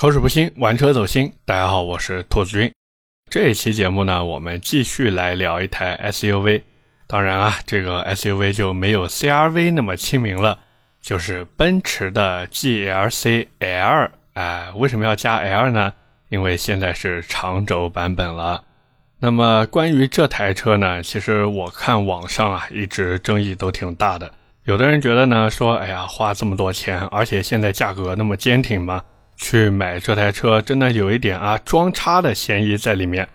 口齿不清，玩车走心。大家好，我是兔子君。这一期节目呢，我们继续来聊一台 SUV。当然啊，这个 SUV 就没有 CRV 那么亲民了，就是奔驰的 GLC L。哎，为什么要加 L 呢？因为现在是长轴版本了。那么关于这台车呢，其实我看网上啊，一直争议都挺大的。有的人觉得呢，说哎呀，花这么多钱，而且现在价格那么坚挺嘛。去买这台车真的有一点啊装叉的嫌疑在里面。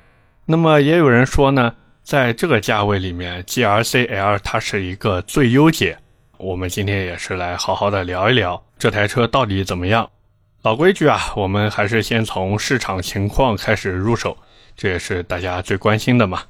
那么也有人说呢，在这个价位里面，GRCL 它是一个最优解。我们今天也是来好好的聊一聊这台车到底怎么样。老规矩啊，我们还是先从市场情况开始入手，这也是大家最关心的嘛。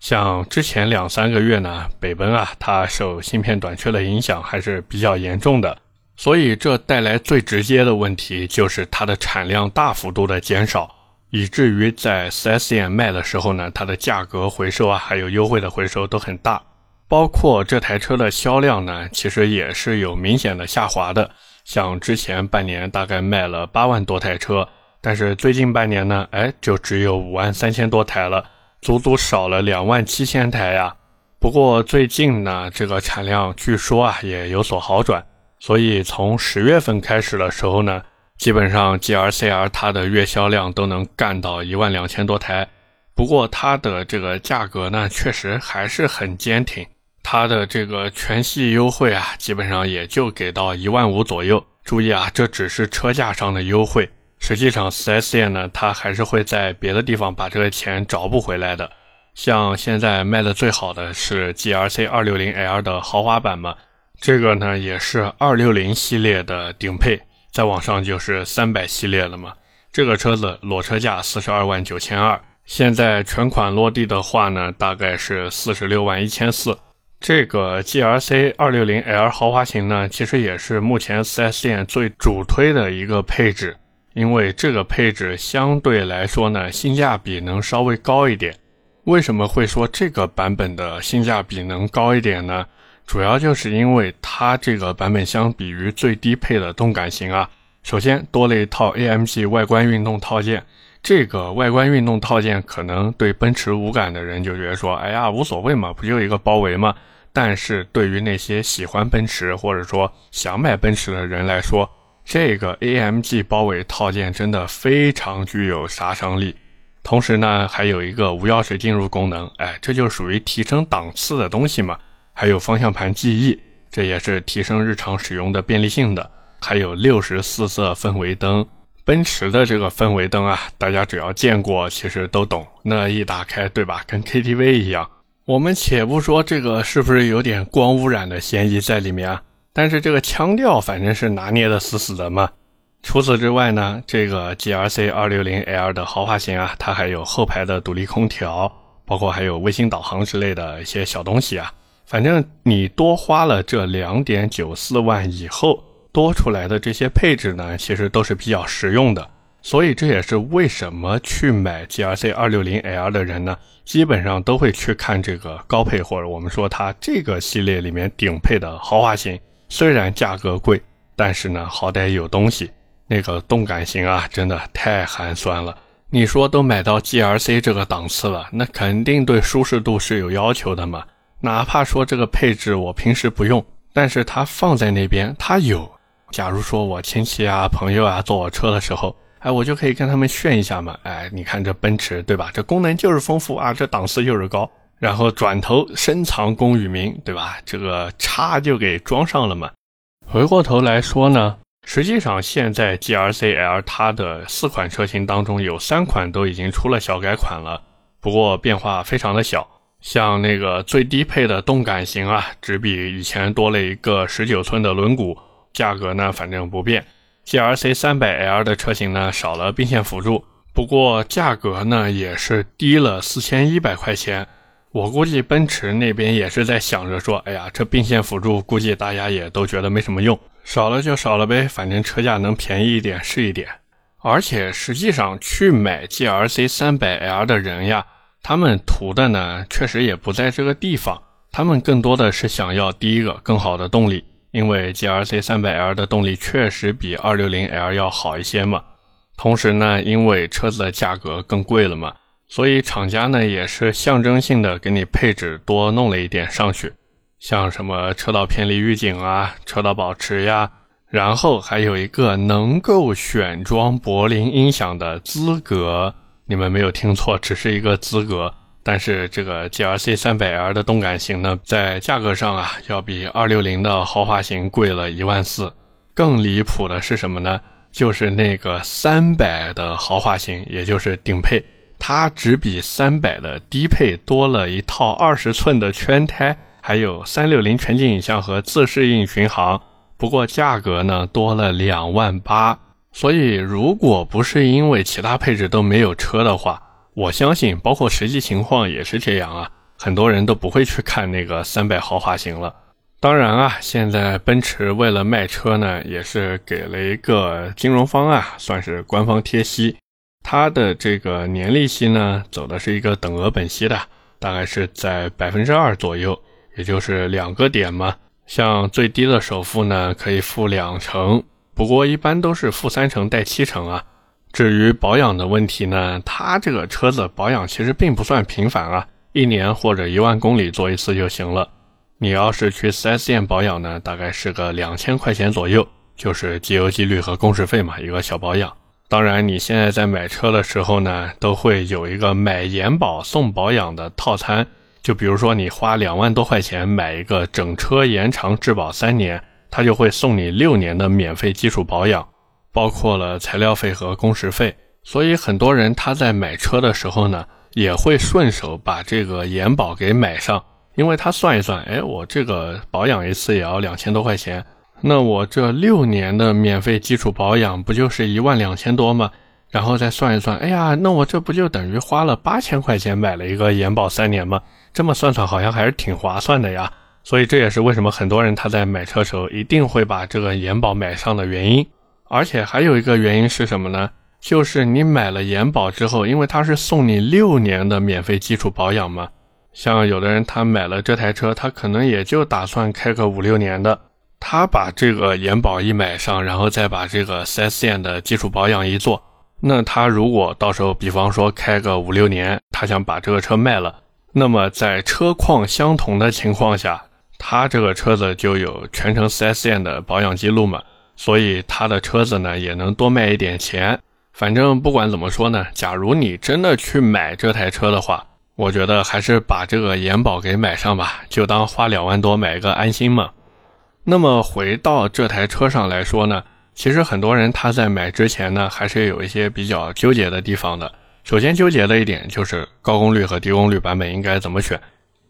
像之前两三个月呢，北奔啊，它受芯片短缺的影响还是比较严重的。所以，这带来最直接的问题就是它的产量大幅度的减少，以至于在 4S 店卖的时候呢，它的价格回收啊，还有优惠的回收都很大。包括这台车的销量呢，其实也是有明显的下滑的。像之前半年大概卖了八万多台车，但是最近半年呢，哎，就只有五万三千多台了，足足少了两万七千台呀。不过最近呢，这个产量据说啊也有所好转。所以从十月份开始的时候呢，基本上 G R C R 它的月销量都能干到一万两千多台。不过它的这个价格呢，确实还是很坚挺。它的这个全系优惠啊，基本上也就给到一万五左右。注意啊，这只是车价上的优惠，实际上 4S 店呢，它还是会在别的地方把这个钱找不回来的。像现在卖的最好的是 GLC 260L 的豪华版嘛。这个呢也是二六零系列的顶配，再往上就是三百系列了嘛。这个车子裸车价四十二万九千二，现在全款落地的话呢，大概是四十六万一千四。这个 G R C 二六零 L 豪华型呢，其实也是目前 4S 店最主推的一个配置，因为这个配置相对来说呢，性价比能稍微高一点。为什么会说这个版本的性价比能高一点呢？主要就是因为它这个版本相比于最低配的动感型啊，首先多了一套 AMG 外观运动套件。这个外观运动套件可能对奔驰无感的人就觉得说，哎呀无所谓嘛，不就一个包围吗？但是对于那些喜欢奔驰或者说想买奔驰的人来说，这个 AMG 包围套件真的非常具有杀伤力。同时呢，还有一个无钥匙进入功能，哎，这就属于提升档次的东西嘛。还有方向盘记忆，这也是提升日常使用的便利性的。还有六十四色氛围灯，奔驰的这个氛围灯啊，大家只要见过，其实都懂。那一打开，对吧？跟 KTV 一样。我们且不说这个是不是有点光污染的嫌疑在里面啊，但是这个腔调反正是拿捏的死死的嘛。除此之外呢，这个 GRC 260L 的豪华型啊，它还有后排的独立空调，包括还有卫星导航之类的一些小东西啊。反正你多花了这两点九四万以后多出来的这些配置呢，其实都是比较实用的。所以这也是为什么去买 GLC 260L 的人呢，基本上都会去看这个高配或者我们说它这个系列里面顶配的豪华型。虽然价格贵，但是呢好歹有东西。那个动感型啊，真的太寒酸了。你说都买到 GRC 这个档次了，那肯定对舒适度是有要求的嘛。哪怕说这个配置我平时不用，但是它放在那边，它有。假如说我亲戚啊、朋友啊坐我车的时候，哎，我就可以跟他们炫一下嘛。哎，你看这奔驰，对吧？这功能就是丰富啊，这档次就是高。然后转头深藏功与名，对吧？这个叉就给装上了嘛。回过头来说呢，实际上现在 G R C L 它的四款车型当中有三款都已经出了小改款了，不过变化非常的小。像那个最低配的动感型啊，只比以前多了一个十九寸的轮毂，价格呢反正不变。GRC 300L 的车型呢少了并线辅助，不过价格呢也是低了四千一百块钱。我估计奔驰那边也是在想着说，哎呀，这并线辅助估计大家也都觉得没什么用，少了就少了呗，反正车价能便宜一点是一点。而且实际上去买 GRC 300L 的人呀。他们图的呢，确实也不在这个地方。他们更多的是想要第一个更好的动力，因为 GLC 300L 的动力确实比 260L 要好一些嘛。同时呢，因为车子的价格更贵了嘛，所以厂家呢也是象征性的给你配置多弄了一点上去，像什么车道偏离预警啊、车道保持呀，然后还有一个能够选装柏林音响的资格。你们没有听错，只是一个资格。但是这个 GLC 300L 的动感型呢，在价格上啊，要比260的豪华型贵了一万四。更离谱的是什么呢？就是那个300的豪华型，也就是顶配，它只比300的低配多了一套20寸的圈胎，还有360全景影像和自适应巡航。不过价格呢，多了两万八。所以，如果不是因为其他配置都没有车的话，我相信，包括实际情况也是这样啊。很多人都不会去看那个三百豪华型了。当然啊，现在奔驰为了卖车呢，也是给了一个金融方案，算是官方贴息。它的这个年利息呢，走的是一个等额本息的，大概是在百分之二左右，也就是两个点嘛。像最低的首付呢，可以付两成。不过一般都是负三成带七成啊。至于保养的问题呢，它这个车子保养其实并不算频繁啊，一年或者一万公里做一次就行了。你要是去 4S 店保养呢，大概是个两千块钱左右，就是机油、机滤和工时费嘛，一个小保养。当然，你现在在买车的时候呢，都会有一个买延保送保养的套餐，就比如说你花两万多块钱买一个整车延长质保三年。他就会送你六年的免费基础保养，包括了材料费和工时费。所以很多人他在买车的时候呢，也会顺手把这个延保给买上，因为他算一算，哎，我这个保养一次也要两千多块钱，那我这六年的免费基础保养不就是一万两千多吗？然后再算一算，哎呀，那我这不就等于花了八千块钱买了一个延保三年吗？这么算算，好像还是挺划算的呀。所以这也是为什么很多人他在买车时候一定会把这个延保买上的原因。而且还有一个原因是什么呢？就是你买了延保之后，因为它是送你六年的免费基础保养嘛。像有的人他买了这台车，他可能也就打算开个五六年的，他把这个延保一买上，然后再把这个 4S 店的基础保养一做，那他如果到时候比方说开个五六年，他想把这个车卖了，那么在车况相同的情况下。他这个车子就有全程 4S 店的保养记录嘛，所以他的车子呢也能多卖一点钱。反正不管怎么说呢，假如你真的去买这台车的话，我觉得还是把这个延保给买上吧，就当花两万多买一个安心嘛。那么回到这台车上来说呢，其实很多人他在买之前呢，还是有一些比较纠结的地方的。首先纠结的一点就是高功率和低功率版本应该怎么选。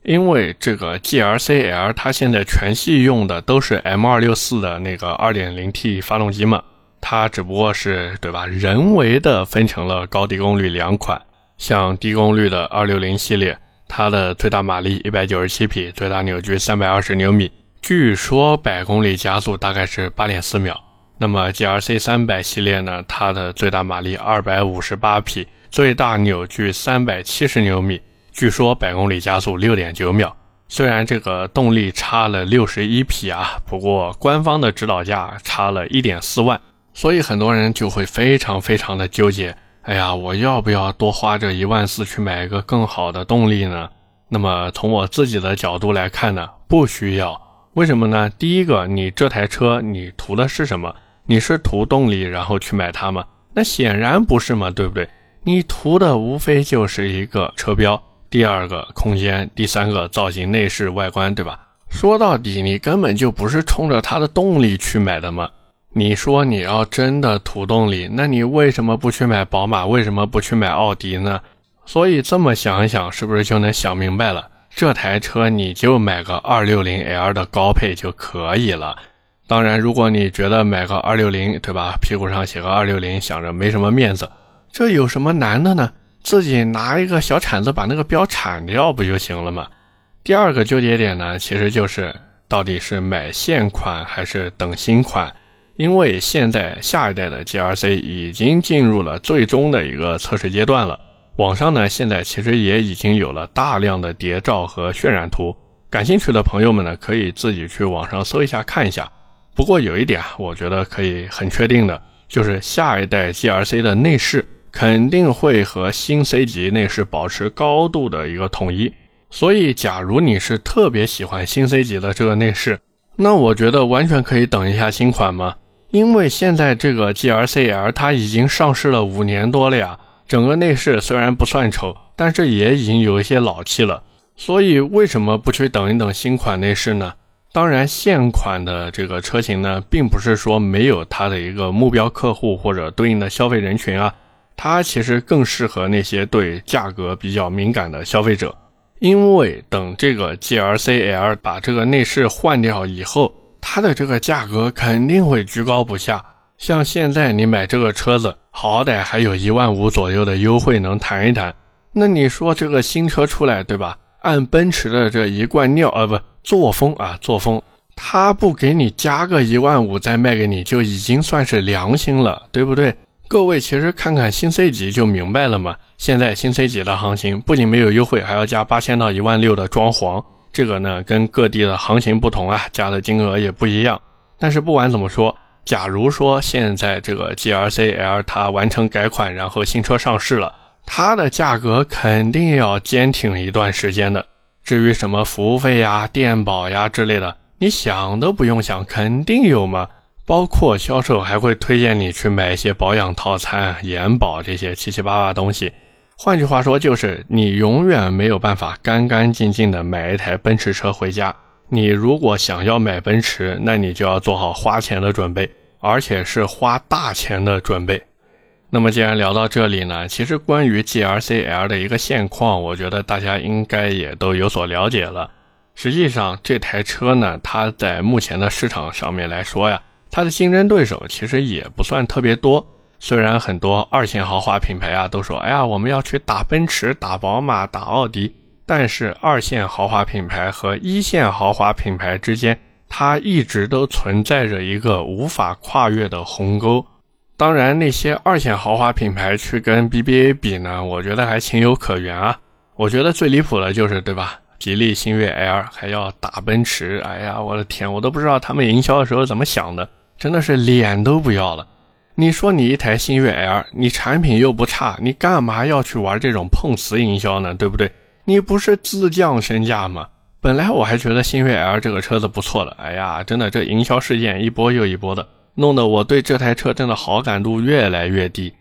因为这个 GLC L 它现在全系用的都是 M264 的那个 2.0T 发动机嘛，它只不过是对吧，人为的分成了高低功率两款。像低功率的260系列，它的最大马力197匹，最大扭矩320牛米，据说百公里加速大概是8.4秒。那么 GLC 300系列呢，它的最大马力258匹，最大扭矩370牛米。据说百公里加速六点九秒，虽然这个动力差了六十一匹啊，不过官方的指导价差了一点四万，所以很多人就会非常非常的纠结。哎呀，我要不要多花这一万四去买一个更好的动力呢？那么从我自己的角度来看呢，不需要。为什么呢？第一个，你这台车你图的是什么？你是图动力然后去买它吗？那显然不是嘛，对不对？你图的无非就是一个车标。第二个空间，第三个造型、内饰、外观，对吧？说到底，你根本就不是冲着它的动力去买的嘛。你说你要真的图动力，那你为什么不去买宝马？为什么不去买奥迪呢？所以这么想一想，是不是就能想明白了？这台车你就买个 260L 的高配就可以了。当然，如果你觉得买个260，对吧？屁股上写个260，想着没什么面子，这有什么难的呢？自己拿一个小铲子把那个标铲掉不就行了吗？第二个纠结点呢，其实就是到底是买现款还是等新款，因为现在下一代的 GRC 已经进入了最终的一个测试阶段了。网上呢现在其实也已经有了大量的谍照和渲染图，感兴趣的朋友们呢可以自己去网上搜一下看一下。不过有一点，我觉得可以很确定的。就是下一代 GRC 的内饰肯定会和新 C 级内饰保持高度的一个统一。所以，假如你是特别喜欢新 C 级的这个内饰，那我觉得完全可以等一下新款嘛。因为现在这个 GLC L 它已经上市了五年多了呀，整个内饰虽然不算丑，但是也已经有一些老气了。所以为什么不去等一等新款内饰呢？当然，现款的这个车型呢，并不是说没有它的一个目标客户或者对应的消费人群啊，它其实更适合那些对价格比较敏感的消费者。因为等这个 GLC L 把这个内饰换掉以后，它的这个价格肯定会居高不下。像现在你买这个车子，好歹还有一万五左右的优惠能谈一谈。那你说这个新车出来，对吧？按奔驰的这一贯尿啊，不作风啊，作风，他不给你加个一万五再卖给你，就已经算是良心了，对不对？各位其实看看新 C 级就明白了嘛。现在新 C 级的行情不仅没有优惠，还要加八千到一万六的装潢。这个呢跟各地的行情不同啊，加的金额也不一样。但是不管怎么说，假如说现在这个 GRCL 它完成改款，然后新车上市了，它的价格肯定要坚挺一段时间的。至于什么服务费呀、电保呀之类的，你想都不用想，肯定有嘛。包括销售还会推荐你去买一些保养套餐、延保这些七七八八东西。换句话说，就是你永远没有办法干干净净的买一台奔驰车回家。你如果想要买奔驰，那你就要做好花钱的准备，而且是花大钱的准备。那么既然聊到这里呢，其实关于 GLC L 的一个现况，我觉得大家应该也都有所了解了。实际上，这台车呢，它在目前的市场上面来说呀。它的竞争对手其实也不算特别多，虽然很多二线豪华品牌啊都说，哎呀，我们要去打奔驰、打宝马、打奥迪，但是二线豪华品牌和一线豪华品牌之间，它一直都存在着一个无法跨越的鸿沟。当然，那些二线豪华品牌去跟 BBA 比呢，我觉得还情有可原啊。我觉得最离谱的就是，对吧？吉利星越 L 还要打奔驰，哎呀，我的天，我都不知道他们营销的时候怎么想的。真的是脸都不要了！你说你一台星越 L，你产品又不差，你干嘛要去玩这种碰瓷营销呢？对不对？你不是自降身价吗？本来我还觉得星越 L 这个车子不错的，哎呀，真的这营销事件一波又一波的，弄得我对这台车真的好感度越来越低。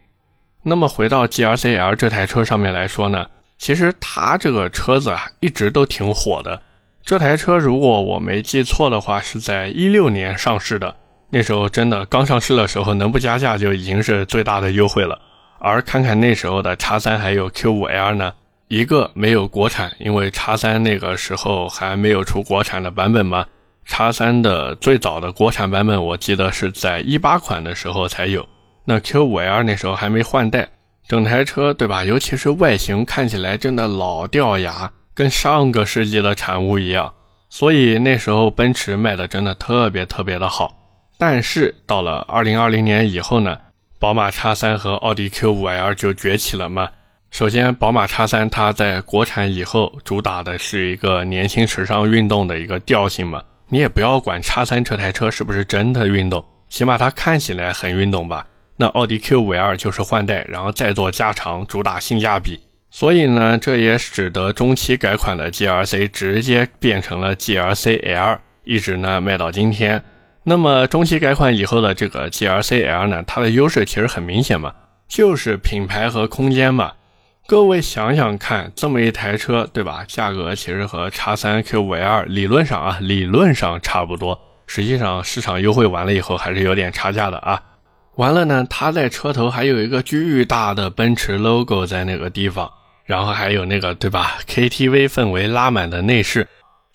那么回到 GLC L 这台车上面来说呢，其实它这个车子啊一直都挺火的。这台车如果我没记错的话，是在一六年上市的。那时候真的刚上市的时候，能不加价就已经是最大的优惠了。而看看那时候的叉三还有 Q 五 L 呢，一个没有国产，因为叉三那个时候还没有出国产的版本嘛。叉三的最早的国产版本，我记得是在一八款的时候才有。那 Q 五 L 那时候还没换代，整台车对吧？尤其是外形看起来真的老掉牙，跟上个世纪的产物一样。所以那时候奔驰卖的真的特别特别的好。但是到了二零二零年以后呢，宝马叉三和奥迪 Q 五 L 就崛起了嘛。首先，宝马叉三它在国产以后主打的是一个年轻、时尚、运动的一个调性嘛。你也不要管叉三这台车是不是真的运动，起码它看起来很运动吧。那奥迪 Q 五 L 就是换代，然后再做加长，主打性价比。所以呢，这也使得中期改款的 GLC 直接变成了 GLC L，一直呢卖到今天。那么中期改款以后的这个 GLC L 呢，它的优势其实很明显嘛，就是品牌和空间嘛。各位想想看，这么一台车，对吧？价格其实和叉三 Q 五 L 理论上啊，理论上差不多，实际上市场优惠完了以后还是有点差价的啊。完了呢，它在车头还有一个巨大的奔驰 logo 在那个地方，然后还有那个对吧？KTV 氛围拉满的内饰。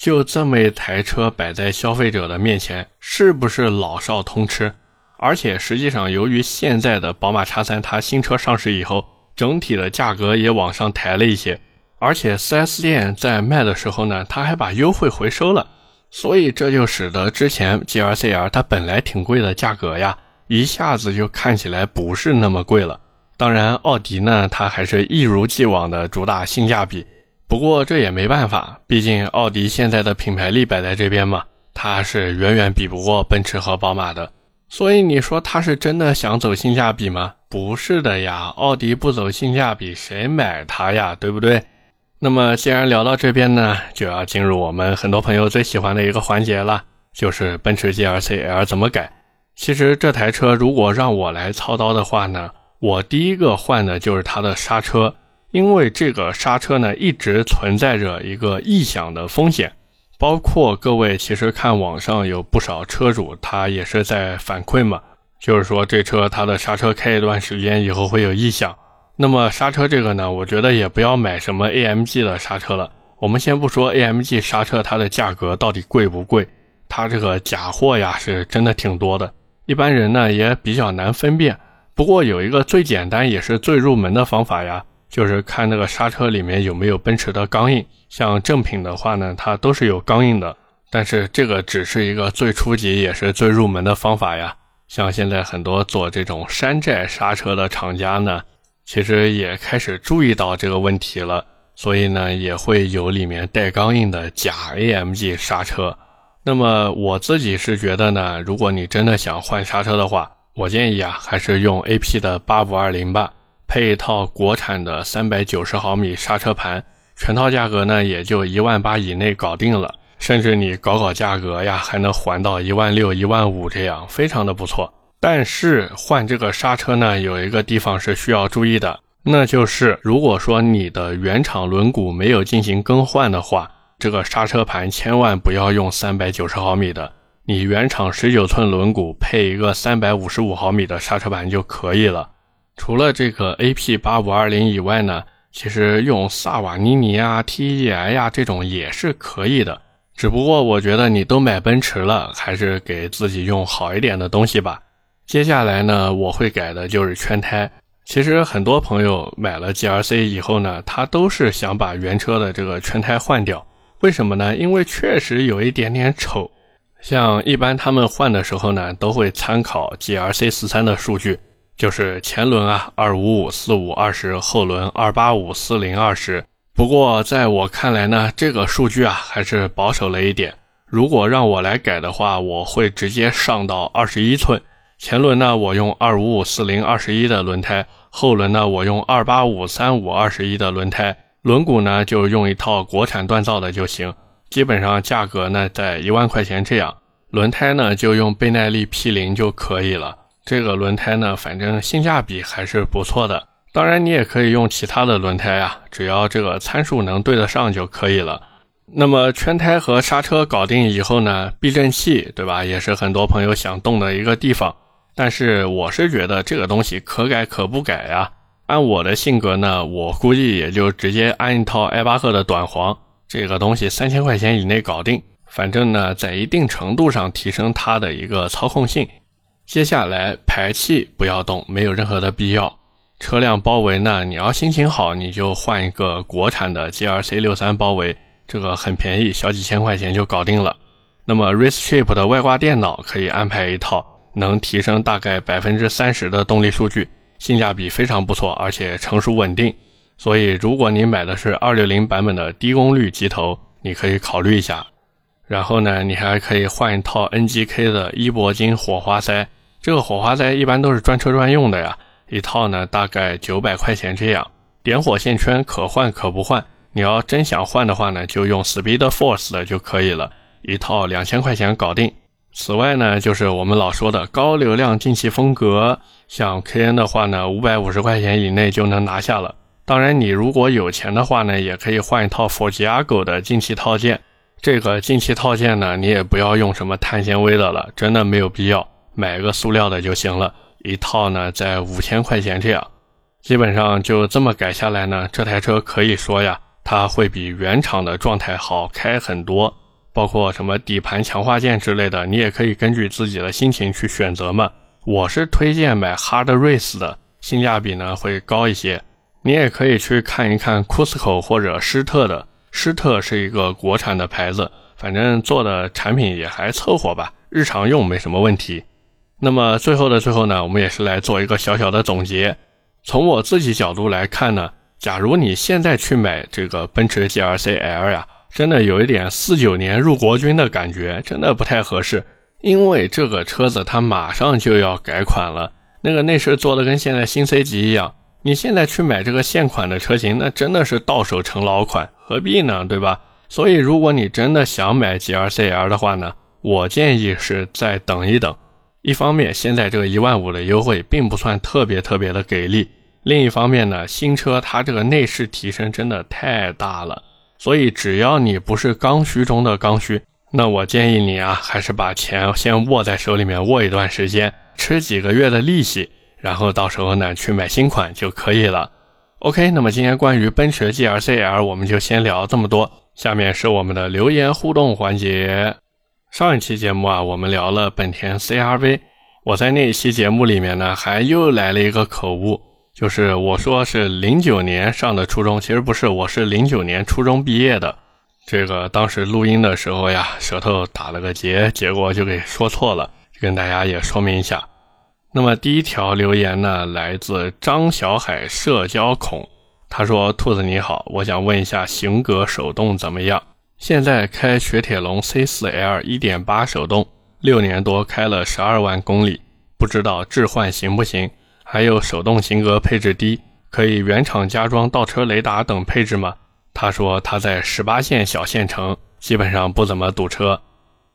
就这么一台车摆在消费者的面前，是不是老少通吃？而且实际上，由于现在的宝马叉三它新车上市以后，整体的价格也往上抬了一些，而且 4S 店在卖的时候呢，它还把优惠回收了，所以这就使得之前 GLC R 它本来挺贵的价格呀，一下子就看起来不是那么贵了。当然，奥迪呢，它还是一如既往的主打性价比。不过这也没办法，毕竟奥迪现在的品牌力摆在这边嘛，它是远远比不过奔驰和宝马的。所以你说它是真的想走性价比吗？不是的呀，奥迪不走性价比，谁买它呀？对不对？那么既然聊到这边呢，就要进入我们很多朋友最喜欢的一个环节了，就是奔驰 GLC L 怎么改。其实这台车如果让我来操刀的话呢，我第一个换的就是它的刹车，因为这个刹车呢一直存在着一个异响的风险。包括各位，其实看网上有不少车主，他也是在反馈嘛，就是说这车它的刹车开一段时间以后会有异响。那么刹车这个呢，我觉得也不要买什么 AMG 的刹车了。我们先不说 AMG 刹车它的价格到底贵不贵，它这个假货呀是真的挺多的，一般人呢也比较难分辨。不过有一个最简单也是最入门的方法呀。就是看那个刹车里面有没有奔驰的钢印，像正品的话呢，它都是有钢印的。但是这个只是一个最初级也是最入门的方法呀。像现在很多做这种山寨刹车的厂家呢，其实也开始注意到这个问题了，所以呢也会有里面带钢印的假 AMG 刹车。那么我自己是觉得呢，如果你真的想换刹车的话，我建议啊还是用 AP 的八五二零吧。配一套国产的三百九十毫米刹车盘，全套价格呢也就一万八以内搞定了，甚至你搞搞价格呀，还能还到一万六、一万五这样，非常的不错。但是换这个刹车呢，有一个地方是需要注意的，那就是如果说你的原厂轮毂没有进行更换的话，这个刹车盘千万不要用三百九十毫米的，你原厂十九寸轮毂配一个三百五十五毫米的刹车盘就可以了。除了这个 AP 八五二零以外呢，其实用萨瓦尼尼啊、TEI 呀这种也是可以的。只不过我觉得你都买奔驰了，还是给自己用好一点的东西吧。接下来呢，我会改的就是圈胎。其实很多朋友买了 G R C 以后呢，他都是想把原车的这个圈胎换掉。为什么呢？因为确实有一点点丑。像一般他们换的时候呢，都会参考 G R C 四三的数据。就是前轮啊，二五五四五二十，后轮二八五四零二十。不过在我看来呢，这个数据啊还是保守了一点。如果让我来改的话，我会直接上到二十一寸。前轮呢，我用二五五四零二十一的轮胎；后轮呢，我用二八五三五二十一的轮胎。轮毂呢，就用一套国产锻造的就行。基本上价格呢在一万块钱这样。轮胎呢，就用倍耐力 P 零就可以了。这个轮胎呢，反正性价比还是不错的。当然，你也可以用其他的轮胎啊，只要这个参数能对得上就可以了。那么圈胎和刹车搞定以后呢，避震器对吧，也是很多朋友想动的一个地方。但是我是觉得这个东西可改可不改呀。按我的性格呢，我估计也就直接安一套艾巴赫的短簧，这个东西三千块钱以内搞定。反正呢，在一定程度上提升它的一个操控性。接下来排气不要动，没有任何的必要。车辆包围呢，你要心情好，你就换一个国产的 GRC 六三包围，这个很便宜，小几千块钱就搞定了。那么 Race Trip 的外挂电脑可以安排一套，能提升大概百分之三十的动力数据，性价比非常不错，而且成熟稳定。所以如果你买的是二六零版本的低功率机头，你可以考虑一下。然后呢，你还可以换一套 NGK 的伊铂金火花塞，这个火花塞一般都是专车专用的呀，一套呢大概九百块钱这样。点火线圈可换可不换，你要真想换的话呢，就用 Speed Force 的就可以了，一套两千块钱搞定。此外呢，就是我们老说的高流量进气风格，像 KN 的话呢，五百五十块钱以内就能拿下了。当然，你如果有钱的话呢，也可以换一套 Forgiago 的进气套件。这个进气套件呢，你也不要用什么碳纤维的了，真的没有必要，买个塑料的就行了。一套呢在五千块钱这样，基本上就这么改下来呢，这台车可以说呀，它会比原厂的状态好开很多。包括什么底盘强化件之类的，你也可以根据自己的心情去选择嘛。我是推荐买 Hard Race 的，性价比呢会高一些。你也可以去看一看 Cusco 或者施特的。施特是一个国产的牌子，反正做的产品也还凑合吧，日常用没什么问题。那么最后的最后呢，我们也是来做一个小小的总结。从我自己角度来看呢，假如你现在去买这个奔驰 GLC L 呀，真的有一点四九年入国军的感觉，真的不太合适。因为这个车子它马上就要改款了，那个内饰做的跟现在新 C 级一样。你现在去买这个现款的车型，那真的是到手成老款，何必呢？对吧？所以如果你真的想买 GLC-L 的话呢，我建议是再等一等。一方面，现在这个一万五的优惠并不算特别特别的给力；另一方面呢，新车它这个内饰提升真的太大了，所以只要你不是刚需中的刚需。那我建议你啊，还是把钱先握在手里面握一段时间，吃几个月的利息，然后到时候呢去买新款就可以了。OK，那么今天关于奔驰 GLC-L 我们就先聊这么多，下面是我们的留言互动环节。上一期节目啊，我们聊了本田 CR-V，我在那一期节目里面呢，还又来了一个口误，就是我说是零九年上的初中，其实不是，我是零九年初中毕业的。这个当时录音的时候呀，舌头打了个结，结果就给说错了，跟大家也说明一下。那么第一条留言呢，来自张小海社交孔，他说：“兔子你好，我想问一下型格手动怎么样？现在开雪铁龙 C4L 1.8手动，六年多开了十二万公里，不知道置换行不行？还有手动型格配置低，可以原厂加装倒车雷达等配置吗？”他说他在十八线小县城基本上不怎么堵车，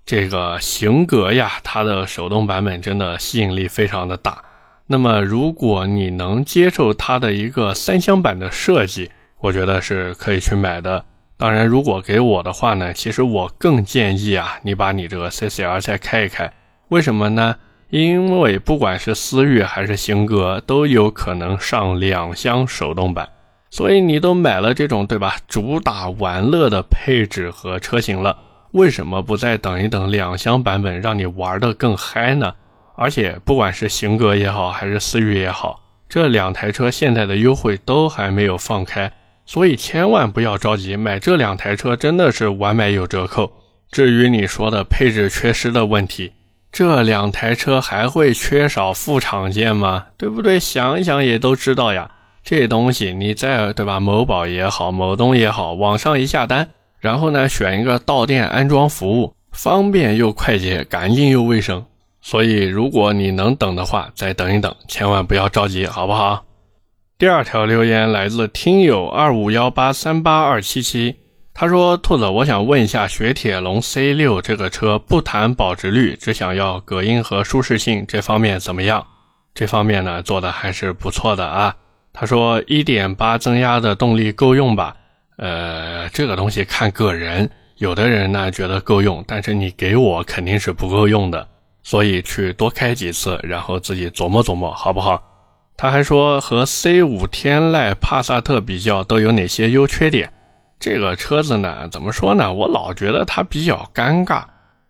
这个型格呀，它的手动版本真的吸引力非常的大。那么如果你能接受它的一个三厢版的设计，我觉得是可以去买的。当然，如果给我的话呢，其实我更建议啊，你把你这个 CCR 再开一开。为什么呢？因为不管是思域还是型格，都有可能上两厢手动版。所以你都买了这种对吧？主打玩乐的配置和车型了，为什么不再等一等两厢版本，让你玩的更嗨呢？而且不管是型格也好，还是思域也好，这两台车现在的优惠都还没有放开，所以千万不要着急买这两台车，真的是晚买有折扣。至于你说的配置缺失的问题，这两台车还会缺少副厂件吗？对不对？想一想也都知道呀。这东西你在对吧？某宝也好，某东也好，网上一下单，然后呢选一个到店安装服务，方便又快捷，干净又卫生。所以如果你能等的话，再等一等，千万不要着急，好不好？第二条留言来自听友二五幺八三八二七七，他说：“兔子，我想问一下，雪铁龙 C 六这个车，不谈保值率，只想要隔音和舒适性这方面怎么样？这方面呢做的还是不错的啊。”他说：“一点八增压的动力够用吧？呃，这个东西看个人，有的人呢觉得够用，但是你给我肯定是不够用的，所以去多开几次，然后自己琢磨琢磨，好不好？”他还说：“和 C 五天籁、帕萨特比较，都有哪些优缺点？这个车子呢，怎么说呢？我老觉得它比较尴尬。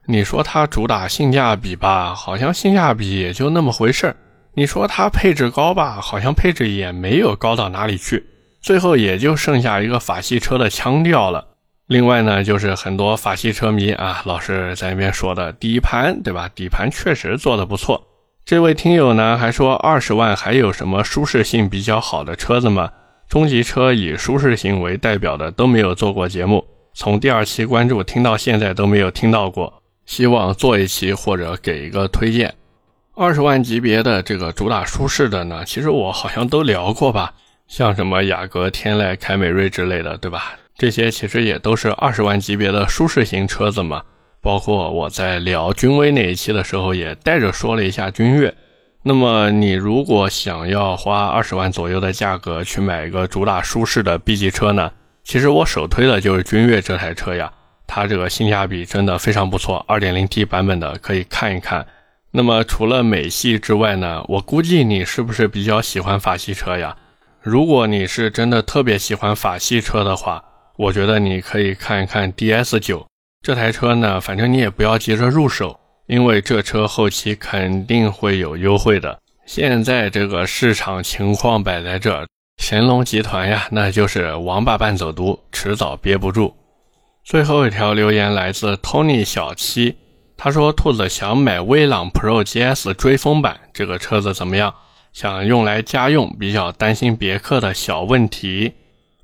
你说它主打性价比吧，好像性价比也就那么回事儿。”你说它配置高吧，好像配置也没有高到哪里去，最后也就剩下一个法系车的腔调了。另外呢，就是很多法系车迷啊，老是在那边说的底盘，对吧？底盘确实做的不错。这位听友呢还说，二十万还有什么舒适性比较好的车子吗？中级车以舒适性为代表的都没有做过节目，从第二期关注听到现在都没有听到过，希望做一期或者给一个推荐。二十万级别的这个主打舒适的呢，其实我好像都聊过吧，像什么雅阁、天籁、凯美瑞之类的，对吧？这些其实也都是二十万级别的舒适型车子嘛。包括我在聊君威那一期的时候，也带着说了一下君越。那么你如果想要花二十万左右的价格去买一个主打舒适的 B 级车呢，其实我首推的就是君越这台车呀，它这个性价比真的非常不错，2.0T 版本的可以看一看。那么除了美系之外呢？我估计你是不是比较喜欢法系车呀？如果你是真的特别喜欢法系车的话，我觉得你可以看一看 DS 九这台车呢。反正你也不要急着入手，因为这车后期肯定会有优惠的。现在这个市场情况摆在这，神龙集团呀，那就是王八蛋走读，迟早憋不住。最后一条留言来自 Tony 小七。他说：“兔子想买威朗 Pro GS 追风版，这个车子怎么样？想用来家用，比较担心别克的小问题。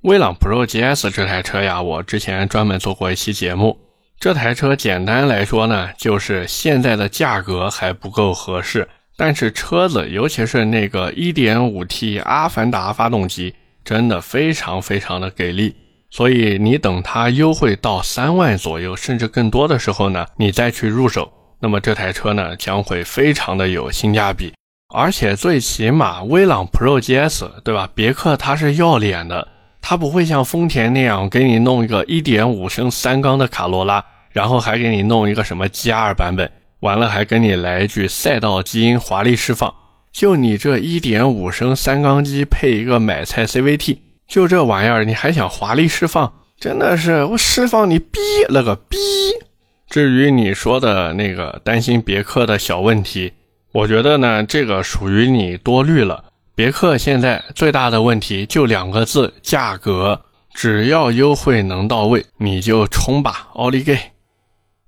威朗 Pro GS 这台车呀，我之前专门做过一期节目。这台车简单来说呢，就是现在的价格还不够合适，但是车子，尤其是那个 1.5T 阿凡达发动机，真的非常非常的给力。所以你等它优惠到三万左右，甚至更多的时候呢，你再去入手，那么这台车呢将会非常的有性价比。而且最起码，威朗 Pro GS 对吧？别克它是要脸的，它不会像丰田那样给你弄一个1.5升三缸的卡罗拉。然后还给你弄一个什么 G2 版本，完了还给你来一句赛道基因华丽释放。就你这一点五升三缸机配一个买菜 CVT，就这玩意儿你还想华丽释放？真的是我释放你逼了个逼！至于你说的那个担心别克的小问题，我觉得呢这个属于你多虑了。别克现在最大的问题就两个字：价格。只要优惠能到位，你就冲吧，奥利给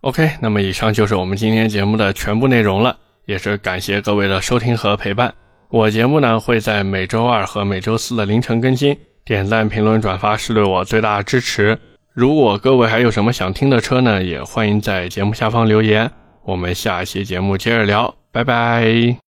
！OK，那么以上就是我们今天节目的全部内容了，也是感谢各位的收听和陪伴。我节目呢会在每周二和每周四的凌晨更新，点赞、评论、转发是对我最大的支持。如果各位还有什么想听的车呢，也欢迎在节目下方留言。我们下期节目接着聊，拜拜。